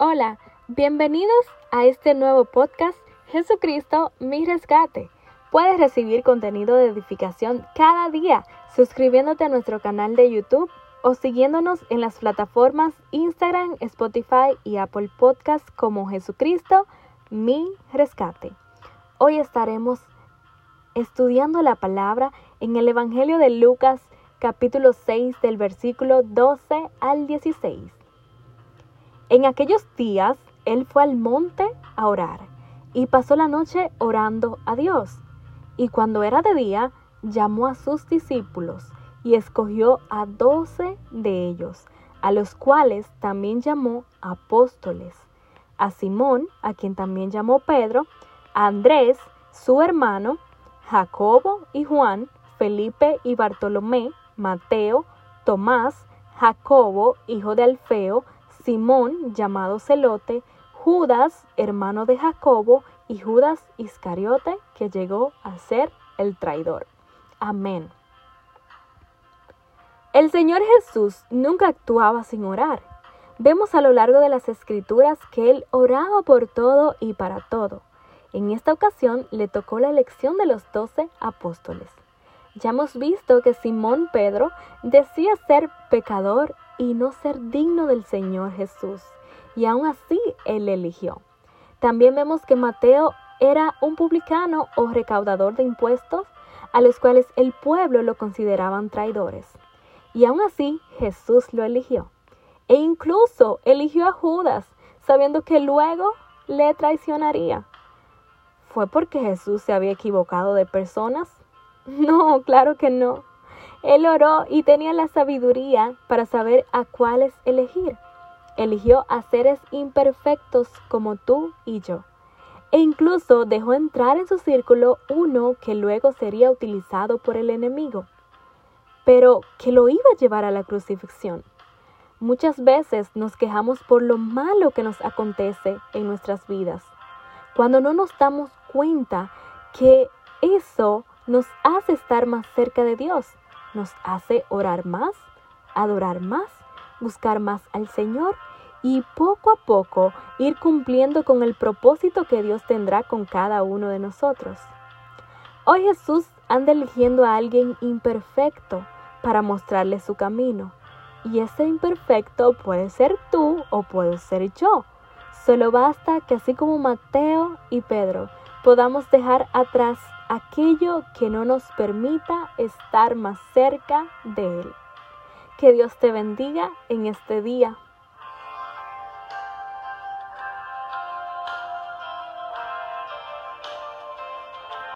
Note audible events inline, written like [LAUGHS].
Hola, bienvenidos a este nuevo podcast Jesucristo, mi rescate. Puedes recibir contenido de edificación cada día suscribiéndote a nuestro canal de YouTube o siguiéndonos en las plataformas Instagram, Spotify y Apple Podcast como Jesucristo, mi rescate. Hoy estaremos estudiando la palabra en el Evangelio de Lucas capítulo 6 del versículo 12 al 16. En aquellos días él fue al monte a orar y pasó la noche orando a Dios. Y cuando era de día, llamó a sus discípulos y escogió a doce de ellos, a los cuales también llamó apóstoles, a Simón, a quien también llamó Pedro, a Andrés, su hermano, Jacobo y Juan, Felipe y Bartolomé, Mateo, Tomás, Jacobo, hijo de Alfeo, Simón, llamado Celote, Judas, hermano de Jacobo, y Judas Iscariote, que llegó a ser el traidor. Amén. El Señor Jesús nunca actuaba sin orar. Vemos a lo largo de las escrituras que Él oraba por todo y para todo. En esta ocasión le tocó la elección de los doce apóstoles. Ya hemos visto que Simón Pedro decía ser pecador y no ser digno del Señor Jesús. Y aún así Él eligió. También vemos que Mateo era un publicano o recaudador de impuestos a los cuales el pueblo lo consideraban traidores. Y aún así Jesús lo eligió. E incluso eligió a Judas, sabiendo que luego le traicionaría. ¿Fue porque Jesús se había equivocado de personas? [LAUGHS] No, claro que no. Él oró y tenía la sabiduría para saber a cuáles elegir. Eligió a seres imperfectos como tú y yo. E incluso dejó entrar en su círculo uno que luego sería utilizado por el enemigo, pero que lo iba a llevar a la crucifixión. Muchas veces nos quejamos por lo malo que nos acontece en nuestras vidas, cuando no nos damos cuenta que eso nos hace estar más cerca de Dios nos hace orar más, adorar más, buscar más al Señor y poco a poco ir cumpliendo con el propósito que Dios tendrá con cada uno de nosotros. Hoy Jesús anda eligiendo a alguien imperfecto para mostrarle su camino. Y ese imperfecto puede ser tú o puede ser yo. Solo basta que así como Mateo y Pedro podamos dejar atrás aquello que no nos permita estar más cerca de Él. Que Dios te bendiga en este día.